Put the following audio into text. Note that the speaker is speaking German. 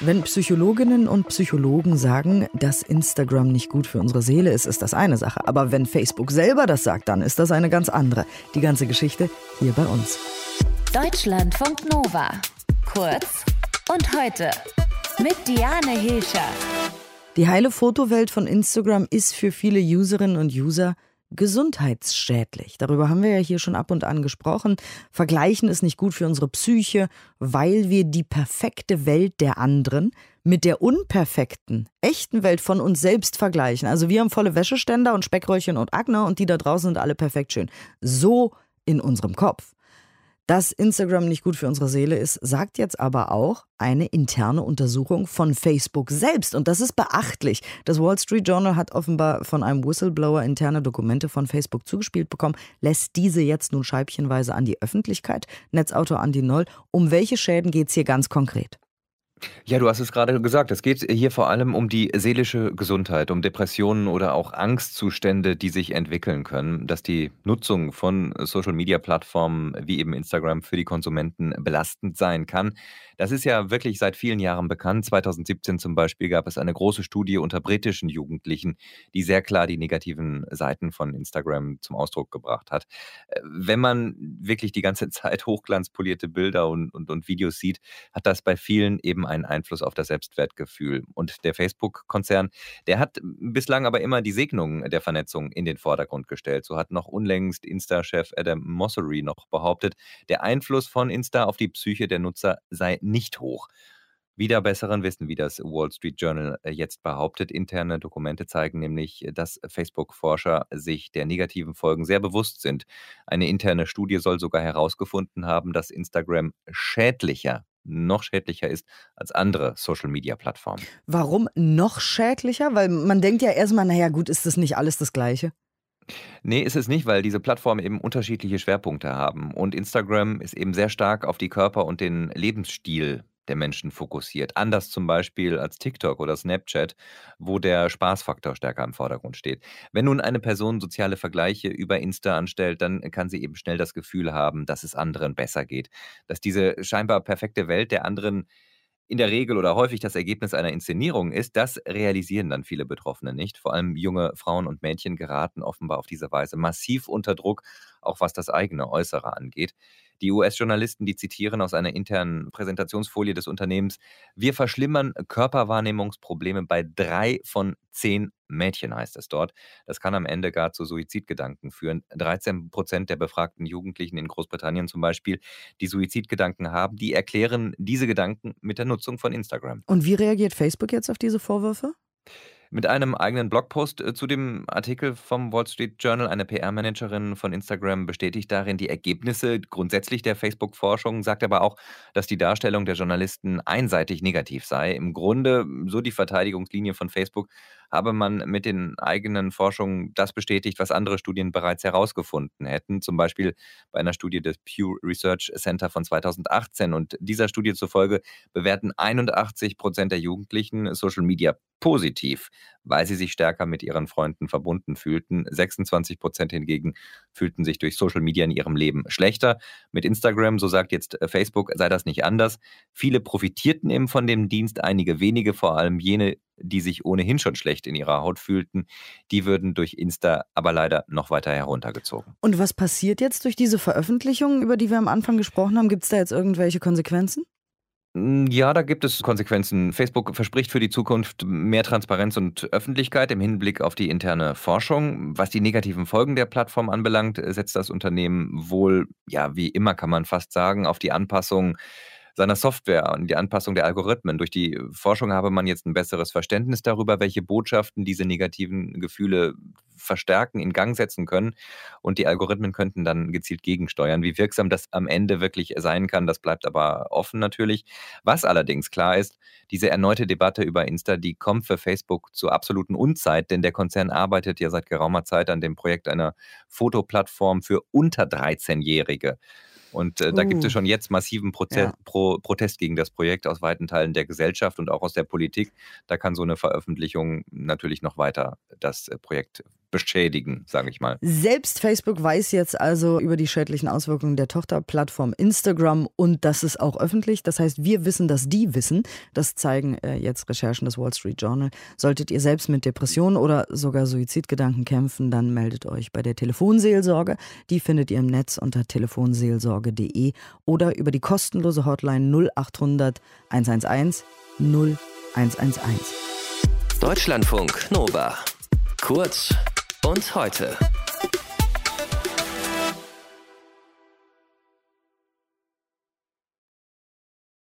Wenn Psychologinnen und Psychologen sagen, dass Instagram nicht gut für unsere Seele ist, ist das eine Sache. Aber wenn Facebook selber das sagt, dann ist das eine ganz andere. Die ganze Geschichte hier bei uns. Deutschlandfunk Nova. Kurz und heute mit Diane Hilscher. Die heile Fotowelt von Instagram ist für viele Userinnen und User gesundheitsschädlich. Darüber haben wir ja hier schon ab und an gesprochen. Vergleichen ist nicht gut für unsere Psyche, weil wir die perfekte Welt der anderen mit der unperfekten, echten Welt von uns selbst vergleichen. Also wir haben volle Wäscheständer und Speckröllchen und Akne und die da draußen sind alle perfekt schön. So in unserem Kopf. Dass Instagram nicht gut für unsere Seele ist, sagt jetzt aber auch eine interne Untersuchung von Facebook selbst. Und das ist beachtlich. Das Wall Street Journal hat offenbar von einem Whistleblower interne Dokumente von Facebook zugespielt bekommen, lässt diese jetzt nun scheibchenweise an die Öffentlichkeit. Netzautor Andi Noll. Um welche Schäden geht es hier ganz konkret? Ja, du hast es gerade gesagt. Es geht hier vor allem um die seelische Gesundheit, um Depressionen oder auch Angstzustände, die sich entwickeln können, dass die Nutzung von Social-Media-Plattformen wie eben Instagram für die Konsumenten belastend sein kann. Das ist ja wirklich seit vielen Jahren bekannt. 2017 zum Beispiel gab es eine große Studie unter britischen Jugendlichen, die sehr klar die negativen Seiten von Instagram zum Ausdruck gebracht hat. Äh, wenn man wirklich die ganze Zeit hochglanzpolierte Bilder und, und, und Videos sieht, hat das bei vielen eben einen Einfluss auf das Selbstwertgefühl. Und der Facebook-Konzern, der hat bislang aber immer die Segnungen der Vernetzung in den Vordergrund gestellt. So hat noch unlängst Insta-Chef Adam Mossery noch behauptet, der Einfluss von Insta auf die Psyche der Nutzer sei nicht hoch. Wieder besseren Wissen, wie das Wall Street Journal jetzt behauptet. Interne Dokumente zeigen nämlich, dass Facebook-Forscher sich der negativen Folgen sehr bewusst sind. Eine interne Studie soll sogar herausgefunden haben, dass Instagram schädlicher noch schädlicher ist als andere Social-Media-Plattformen. Warum noch schädlicher? Weil man denkt ja erstmal, naja gut, ist das nicht alles das Gleiche? Nee, ist es nicht, weil diese Plattformen eben unterschiedliche Schwerpunkte haben. Und Instagram ist eben sehr stark auf die Körper und den Lebensstil der Menschen fokussiert. Anders zum Beispiel als TikTok oder Snapchat, wo der Spaßfaktor stärker im Vordergrund steht. Wenn nun eine Person soziale Vergleiche über Insta anstellt, dann kann sie eben schnell das Gefühl haben, dass es anderen besser geht. Dass diese scheinbar perfekte Welt der anderen in der Regel oder häufig das Ergebnis einer Inszenierung ist, das realisieren dann viele Betroffene nicht. Vor allem junge Frauen und Mädchen geraten offenbar auf diese Weise massiv unter Druck, auch was das eigene Äußere angeht. Die US-Journalisten, die zitieren aus einer internen Präsentationsfolie des Unternehmens, wir verschlimmern Körperwahrnehmungsprobleme bei drei von zehn Mädchen, heißt es dort. Das kann am Ende gar zu Suizidgedanken führen. 13 Prozent der befragten Jugendlichen in Großbritannien zum Beispiel, die Suizidgedanken haben, die erklären diese Gedanken mit der Nutzung von Instagram. Und wie reagiert Facebook jetzt auf diese Vorwürfe? Mit einem eigenen Blogpost äh, zu dem Artikel vom Wall Street Journal. Eine PR-Managerin von Instagram bestätigt darin die Ergebnisse grundsätzlich der Facebook-Forschung, sagt aber auch, dass die Darstellung der Journalisten einseitig negativ sei. Im Grunde, so die Verteidigungslinie von Facebook, habe man mit den eigenen Forschungen das bestätigt, was andere Studien bereits herausgefunden hätten. Zum Beispiel bei einer Studie des Pew Research Center von 2018. Und dieser Studie zufolge bewerten 81 Prozent der Jugendlichen Social Media positiv, weil sie sich stärker mit ihren Freunden verbunden fühlten. 26 Prozent hingegen fühlten sich durch Social Media in ihrem Leben schlechter. Mit Instagram, so sagt jetzt äh, Facebook, sei das nicht anders. Viele profitierten eben von dem Dienst, einige wenige, vor allem jene, die sich ohnehin schon schlecht in ihrer Haut fühlten, die würden durch Insta aber leider noch weiter heruntergezogen. Und was passiert jetzt durch diese Veröffentlichungen, über die wir am Anfang gesprochen haben? Gibt es da jetzt irgendwelche Konsequenzen? Hm, ja, da gibt es Konsequenzen. Facebook verspricht für die Zukunft mehr Transparenz und Öffentlichkeit im Hinblick auf die interne Forschung. Was die negativen Folgen der Plattform anbelangt, setzt das Unternehmen wohl, ja, wie immer kann man fast sagen, auf die Anpassung seiner Software und die Anpassung der Algorithmen. Durch die Forschung habe man jetzt ein besseres Verständnis darüber, welche Botschaften diese negativen Gefühle verstärken, in Gang setzen können. Und die Algorithmen könnten dann gezielt gegensteuern. Wie wirksam das am Ende wirklich sein kann, das bleibt aber offen natürlich. Was allerdings klar ist, diese erneute Debatte über Insta, die kommt für Facebook zur absoluten Unzeit, denn der Konzern arbeitet ja seit geraumer Zeit an dem Projekt einer Fotoplattform für unter 13-Jährige. Und äh, da gibt es uh. schon jetzt massiven Proze ja. Pro Protest gegen das Projekt aus weiten Teilen der Gesellschaft und auch aus der Politik. Da kann so eine Veröffentlichung natürlich noch weiter das äh, Projekt beschädigen, sage ich mal. Selbst Facebook weiß jetzt also über die schädlichen Auswirkungen der Tochterplattform Instagram und das ist auch öffentlich. Das heißt, wir wissen, dass die wissen. Das zeigen äh, jetzt Recherchen des Wall Street Journal. Solltet ihr selbst mit Depressionen oder sogar Suizidgedanken kämpfen, dann meldet euch bei der Telefonseelsorge. Die findet ihr im Netz unter telefonseelsorge.de oder über die kostenlose Hotline 0800 111 0111. Deutschlandfunk Nova. Kurz und heute.